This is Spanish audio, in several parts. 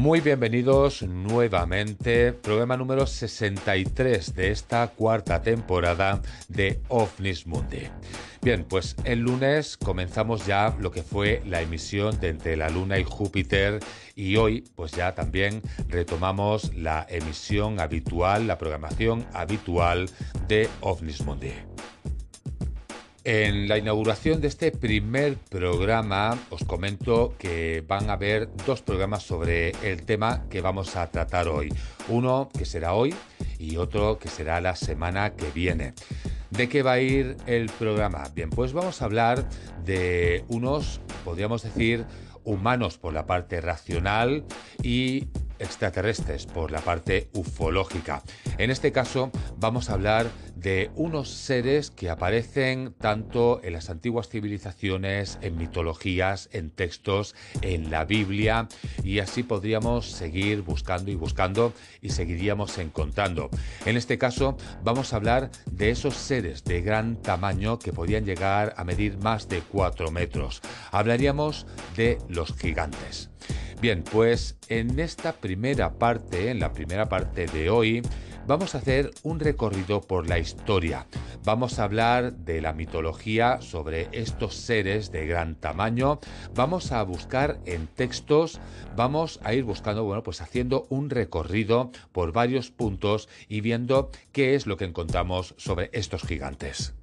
Muy bienvenidos nuevamente, programa número 63 de esta cuarta temporada de OVNIS Mundi. Bien, pues el lunes comenzamos ya lo que fue la emisión de Entre la Luna y Júpiter y hoy pues ya también retomamos la emisión habitual, la programación habitual de OVNIS Mundi. En la inauguración de este primer programa os comento que van a haber dos programas sobre el tema que vamos a tratar hoy. Uno que será hoy y otro que será la semana que viene. ¿De qué va a ir el programa? Bien, pues vamos a hablar de unos, podríamos decir, humanos por la parte racional y extraterrestres por la parte ufológica. En este caso vamos a hablar de unos seres que aparecen tanto en las antiguas civilizaciones, en mitologías, en textos, en la Biblia y así podríamos seguir buscando y buscando y seguiríamos encontrando. En este caso vamos a hablar de esos seres de gran tamaño que podían llegar a medir más de 4 metros. Hablaríamos de los gigantes. Bien, pues en esta primera parte, en la primera parte de hoy, vamos a hacer un recorrido por la historia. Vamos a hablar de la mitología sobre estos seres de gran tamaño. Vamos a buscar en textos, vamos a ir buscando, bueno, pues haciendo un recorrido por varios puntos y viendo qué es lo que encontramos sobre estos gigantes.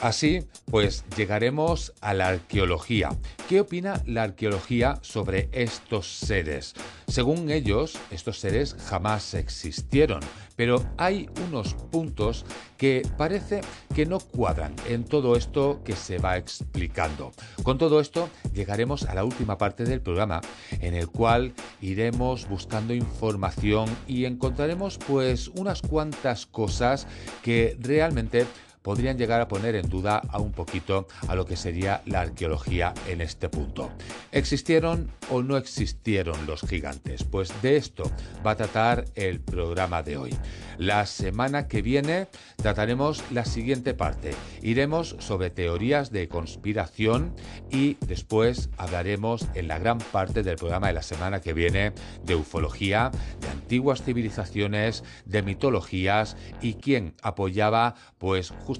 Así, pues llegaremos a la arqueología. ¿Qué opina la arqueología sobre estos seres? Según ellos, estos seres jamás existieron, pero hay unos puntos que parece que no cuadran en todo esto que se va explicando. Con todo esto llegaremos a la última parte del programa en el cual iremos buscando información y encontraremos pues unas cuantas cosas que realmente podrían llegar a poner en duda a un poquito a lo que sería la arqueología en este punto. ¿Existieron o no existieron los gigantes? Pues de esto va a tratar el programa de hoy. La semana que viene trataremos la siguiente parte. Iremos sobre teorías de conspiración y después hablaremos en la gran parte del programa de la semana que viene de ufología, de antiguas civilizaciones, de mitologías y quién apoyaba pues justamente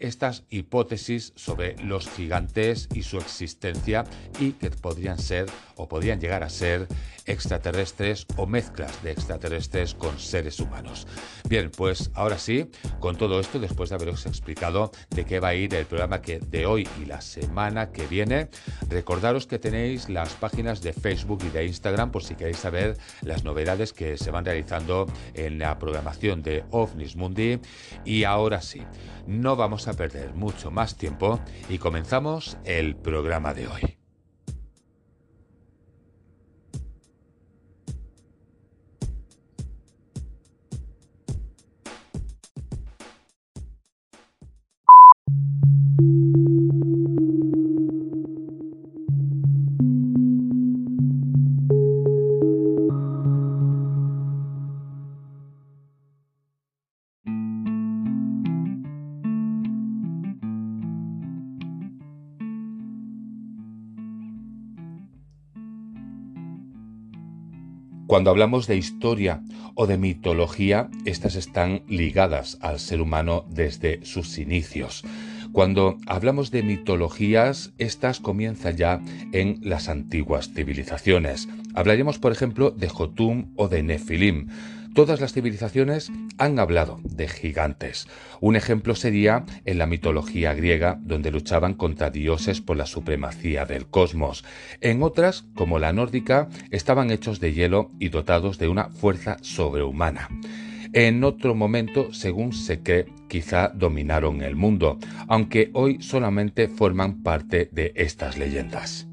estas hipótesis sobre los gigantes y su existencia y que podrían ser o podrían llegar a ser extraterrestres o mezclas de extraterrestres con seres humanos. Bien, pues ahora sí, con todo esto, después de haberos explicado de qué va a ir el programa de hoy y la semana que viene, recordaros que tenéis las páginas de Facebook y de Instagram por si queréis saber las novedades que se van realizando en la programación de OVNIS Mundi. Y ahora sí, no vamos a perder mucho más tiempo y comenzamos el programa de hoy. Cuando hablamos de historia o de mitología, estas están ligadas al ser humano desde sus inicios. Cuando hablamos de mitologías, estas comienzan ya en las antiguas civilizaciones. Hablaremos, por ejemplo, de Jotum o de Nefilim. Todas las civilizaciones han hablado de gigantes. Un ejemplo sería en la mitología griega, donde luchaban contra dioses por la supremacía del cosmos. En otras, como la nórdica, estaban hechos de hielo y dotados de una fuerza sobrehumana. En otro momento, según se cree, quizá dominaron el mundo, aunque hoy solamente forman parte de estas leyendas.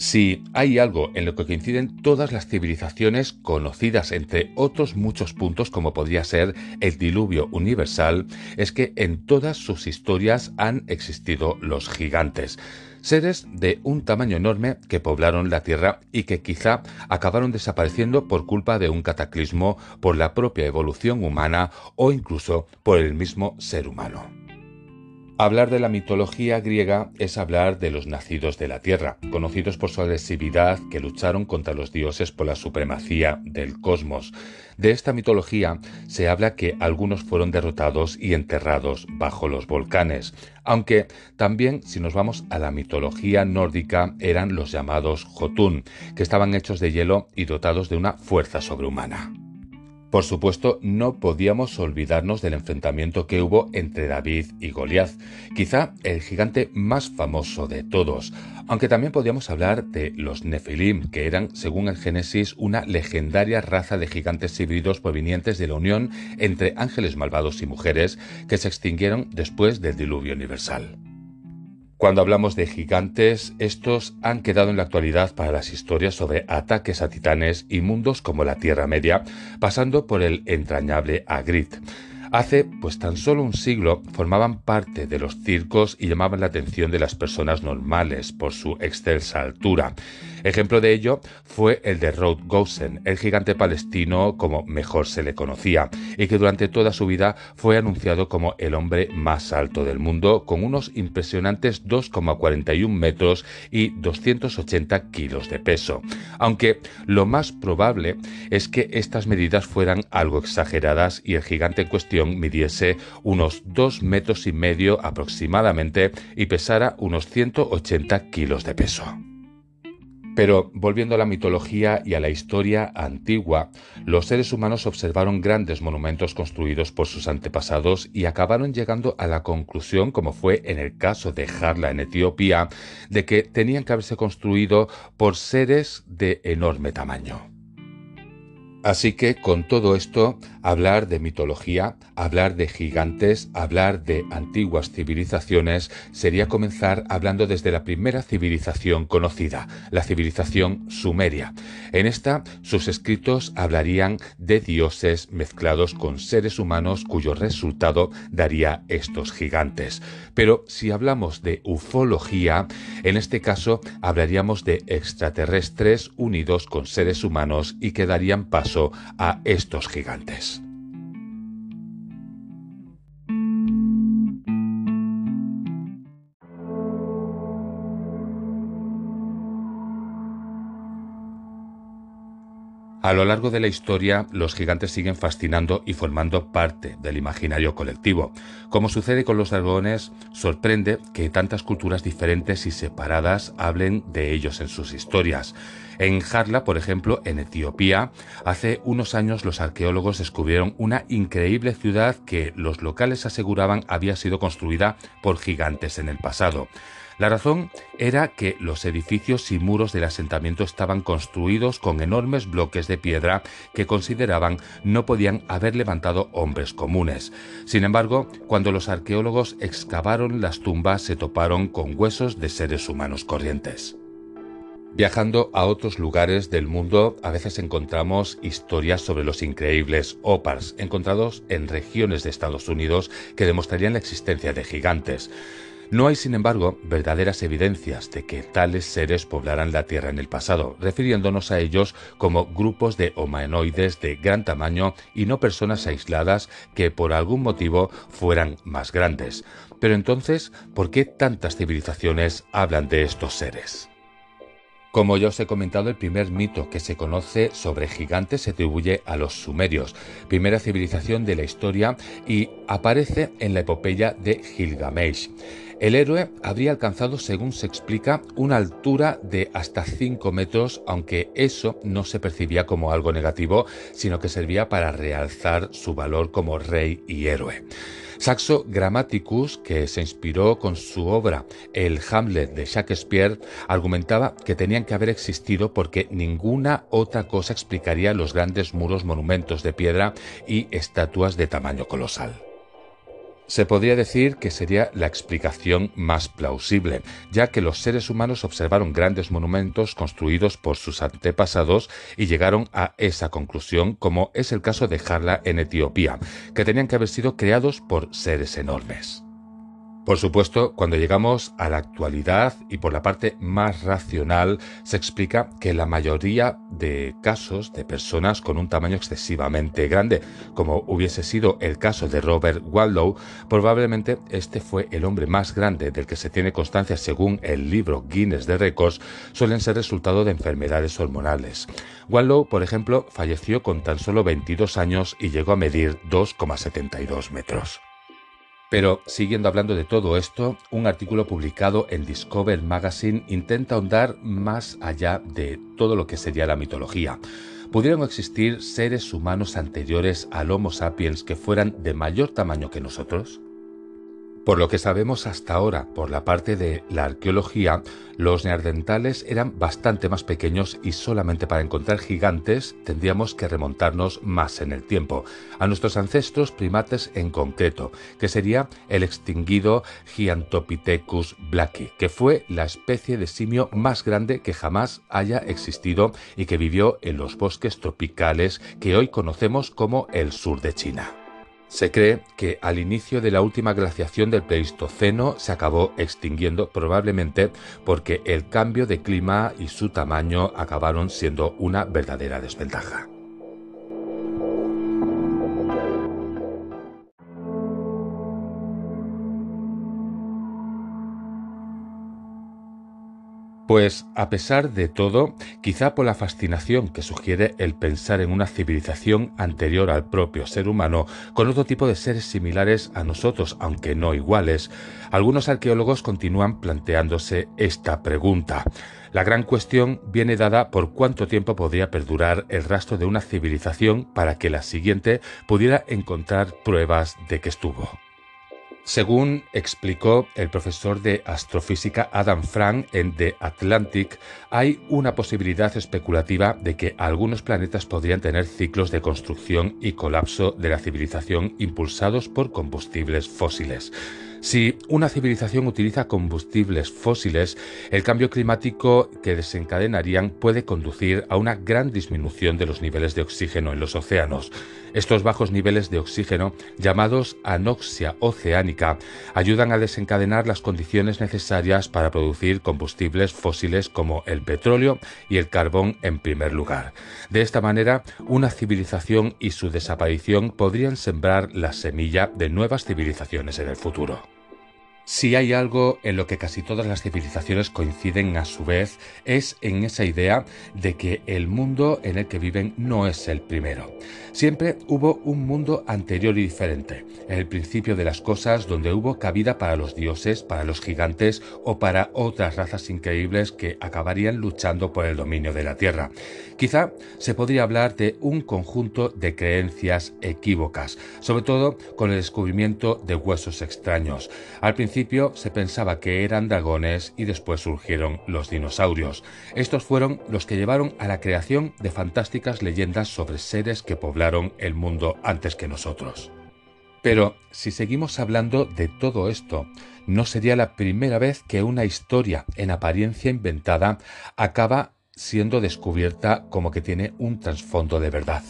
Si hay algo en lo que coinciden todas las civilizaciones conocidas, entre otros muchos puntos como podría ser el diluvio universal, es que en todas sus historias han existido los gigantes, seres de un tamaño enorme que poblaron la Tierra y que quizá acabaron desapareciendo por culpa de un cataclismo, por la propia evolución humana o incluso por el mismo ser humano. Hablar de la mitología griega es hablar de los nacidos de la tierra, conocidos por su agresividad, que lucharon contra los dioses por la supremacía del cosmos. De esta mitología se habla que algunos fueron derrotados y enterrados bajo los volcanes, aunque también si nos vamos a la mitología nórdica eran los llamados Jotun, que estaban hechos de hielo y dotados de una fuerza sobrehumana. Por supuesto, no podíamos olvidarnos del enfrentamiento que hubo entre David y Goliat, quizá el gigante más famoso de todos, aunque también podíamos hablar de los Nefilim, que eran, según el Génesis, una legendaria raza de gigantes híbridos provenientes de la unión entre ángeles malvados y mujeres que se extinguieron después del diluvio universal. Cuando hablamos de gigantes, estos han quedado en la actualidad para las historias sobre ataques a titanes y mundos como la Tierra Media, pasando por el entrañable Agrit. Hace pues tan solo un siglo formaban parte de los circos y llamaban la atención de las personas normales por su excelsa altura. Ejemplo de ello fue el de Rod Gosen, el gigante palestino como mejor se le conocía, y que durante toda su vida fue anunciado como el hombre más alto del mundo, con unos impresionantes 2,41 metros y 280 kilos de peso. Aunque lo más probable es que estas medidas fueran algo exageradas y el gigante en cuestión midiese unos 2 metros y medio aproximadamente y pesara unos 180 kilos de peso. Pero volviendo a la mitología y a la historia antigua, los seres humanos observaron grandes monumentos construidos por sus antepasados y acabaron llegando a la conclusión, como fue en el caso de Jarla en Etiopía, de que tenían que haberse construido por seres de enorme tamaño. Así que con todo esto, hablar de mitología, hablar de gigantes, hablar de antiguas civilizaciones, sería comenzar hablando desde la primera civilización conocida, la civilización sumeria. En esta, sus escritos hablarían de dioses mezclados con seres humanos cuyo resultado daría estos gigantes. Pero si hablamos de ufología, en este caso hablaríamos de extraterrestres unidos con seres humanos y que darían paso a estos gigantes. A lo largo de la historia, los gigantes siguen fascinando y formando parte del imaginario colectivo. Como sucede con los dragones, sorprende que tantas culturas diferentes y separadas hablen de ellos en sus historias. En Jarla, por ejemplo, en Etiopía, hace unos años los arqueólogos descubrieron una increíble ciudad que los locales aseguraban había sido construida por gigantes en el pasado. La razón era que los edificios y muros del asentamiento estaban construidos con enormes bloques de piedra que consideraban no podían haber levantado hombres comunes. Sin embargo, cuando los arqueólogos excavaron las tumbas se toparon con huesos de seres humanos corrientes. Viajando a otros lugares del mundo, a veces encontramos historias sobre los increíbles opars encontrados en regiones de Estados Unidos que demostrarían la existencia de gigantes. No hay, sin embargo, verdaderas evidencias de que tales seres poblaran la Tierra en el pasado, refiriéndonos a ellos como grupos de humanoides de gran tamaño y no personas aisladas que por algún motivo fueran más grandes. Pero entonces, ¿por qué tantas civilizaciones hablan de estos seres? Como ya os he comentado, el primer mito que se conoce sobre gigantes se atribuye a los sumerios, primera civilización de la historia, y aparece en la epopeya de Gilgamesh. El héroe habría alcanzado, según se explica, una altura de hasta 5 metros, aunque eso no se percibía como algo negativo, sino que servía para realzar su valor como rey y héroe. Saxo Grammaticus, que se inspiró con su obra El Hamlet de Shakespeare, argumentaba que tenían que haber existido porque ninguna otra cosa explicaría los grandes muros monumentos de piedra y estatuas de tamaño colosal. Se podría decir que sería la explicación más plausible, ya que los seres humanos observaron grandes monumentos construidos por sus antepasados y llegaron a esa conclusión, como es el caso de Jarla en Etiopía, que tenían que haber sido creados por seres enormes. Por supuesto, cuando llegamos a la actualidad y por la parte más racional, se explica que la mayoría de casos de personas con un tamaño excesivamente grande, como hubiese sido el caso de Robert Wallow, probablemente este fue el hombre más grande del que se tiene constancia según el libro Guinness de Récords, suelen ser resultado de enfermedades hormonales. Wallow, por ejemplo, falleció con tan solo 22 años y llegó a medir 2,72 metros. Pero siguiendo hablando de todo esto, un artículo publicado en Discover Magazine intenta ahondar más allá de todo lo que sería la mitología. ¿Pudieron existir seres humanos anteriores al Homo sapiens que fueran de mayor tamaño que nosotros? Por lo que sabemos hasta ahora por la parte de la arqueología, los neandertales eran bastante más pequeños y solamente para encontrar gigantes tendríamos que remontarnos más en el tiempo, a nuestros ancestros primates en concreto, que sería el extinguido Giantopithecus blacki, que fue la especie de simio más grande que jamás haya existido y que vivió en los bosques tropicales que hoy conocemos como el sur de China. Se cree que al inicio de la última glaciación del Pleistoceno se acabó extinguiendo probablemente porque el cambio de clima y su tamaño acabaron siendo una verdadera desventaja. Pues a pesar de todo, quizá por la fascinación que sugiere el pensar en una civilización anterior al propio ser humano, con otro tipo de seres similares a nosotros, aunque no iguales, algunos arqueólogos continúan planteándose esta pregunta. La gran cuestión viene dada por cuánto tiempo podría perdurar el rastro de una civilización para que la siguiente pudiera encontrar pruebas de que estuvo. Según explicó el profesor de astrofísica Adam Frank en The Atlantic, hay una posibilidad especulativa de que algunos planetas podrían tener ciclos de construcción y colapso de la civilización impulsados por combustibles fósiles. Si una civilización utiliza combustibles fósiles, el cambio climático que desencadenarían puede conducir a una gran disminución de los niveles de oxígeno en los océanos. Estos bajos niveles de oxígeno, llamados anoxia oceánica, ayudan a desencadenar las condiciones necesarias para producir combustibles fósiles como el petróleo y el carbón en primer lugar. De esta manera, una civilización y su desaparición podrían sembrar la semilla de nuevas civilizaciones en el futuro. Si hay algo en lo que casi todas las civilizaciones coinciden a su vez, es en esa idea de que el mundo en el que viven no es el primero. Siempre hubo un mundo anterior y diferente, el principio de las cosas donde hubo cabida para los dioses, para los gigantes o para otras razas increíbles que acabarían luchando por el dominio de la Tierra. Quizá se podría hablar de un conjunto de creencias equívocas, sobre todo con el descubrimiento de huesos extraños. Al principio se pensaba que eran dragones y después surgieron los dinosaurios. Estos fueron los que llevaron a la creación de fantásticas leyendas sobre seres que poblaron el mundo antes que nosotros. Pero si seguimos hablando de todo esto, no sería la primera vez que una historia en apariencia inventada acaba siendo descubierta como que tiene un trasfondo de verdad.